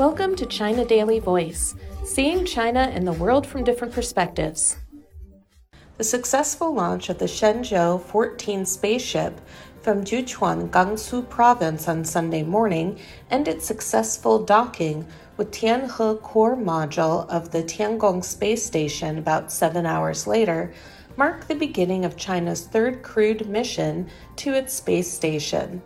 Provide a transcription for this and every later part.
Welcome to China Daily Voice, seeing China and the world from different perspectives. The successful launch of the Shenzhou 14 spaceship from Jiuquan, Gansu province on Sunday morning and its successful docking with Tianhe core module of the Tiangong space station about seven hours later mark the beginning of China's third crewed mission to its space station.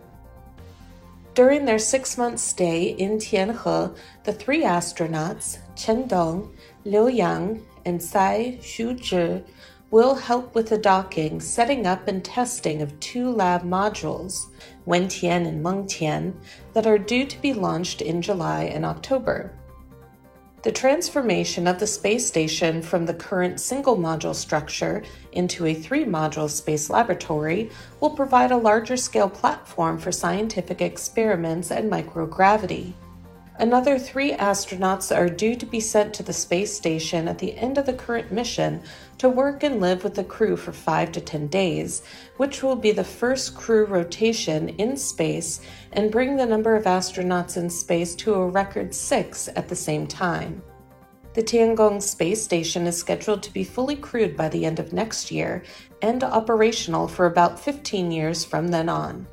During their six month stay in Tianhe, the three astronauts, Chen Dong, Liu Yang, and Cai Xuzhe, will help with the docking, setting up, and testing of two lab modules, Wentian and Mengtian, that are due to be launched in July and October. The transformation of the space station from the current single module structure into a three module space laboratory will provide a larger scale platform for scientific experiments and microgravity. Another three astronauts are due to be sent to the space station at the end of the current mission to work and live with the crew for five to ten days, which will be the first crew rotation in space and bring the number of astronauts in space to a record six at the same time. The Tiangong space station is scheduled to be fully crewed by the end of next year and operational for about 15 years from then on.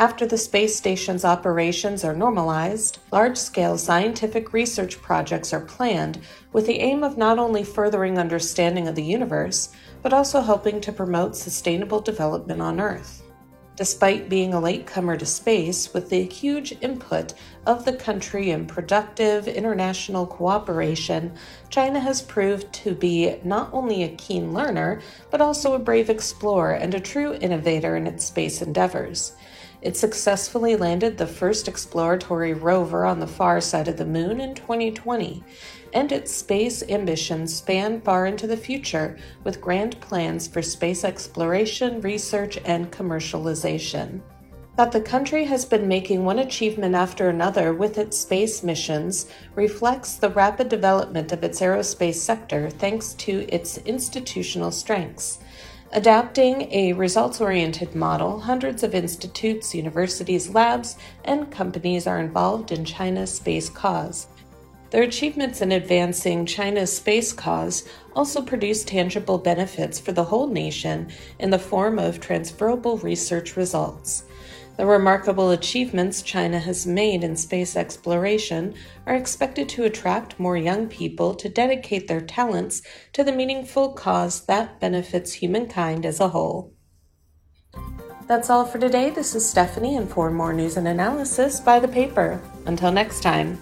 After the space station's operations are normalized, large scale scientific research projects are planned with the aim of not only furthering understanding of the universe, but also helping to promote sustainable development on Earth. Despite being a latecomer to space, with the huge input of the country in productive international cooperation, China has proved to be not only a keen learner, but also a brave explorer and a true innovator in its space endeavors. It successfully landed the first exploratory rover on the far side of the moon in 2020, and its space ambitions span far into the future with grand plans for space exploration, research, and commercialization. That the country has been making one achievement after another with its space missions reflects the rapid development of its aerospace sector thanks to its institutional strengths. Adapting a results oriented model, hundreds of institutes, universities, labs, and companies are involved in China's space cause. Their achievements in advancing China's space cause also produce tangible benefits for the whole nation in the form of transferable research results. The remarkable achievements China has made in space exploration are expected to attract more young people to dedicate their talents to the meaningful cause that benefits humankind as a whole. That's all for today. This is Stephanie, and for more news and analysis, buy the paper. Until next time.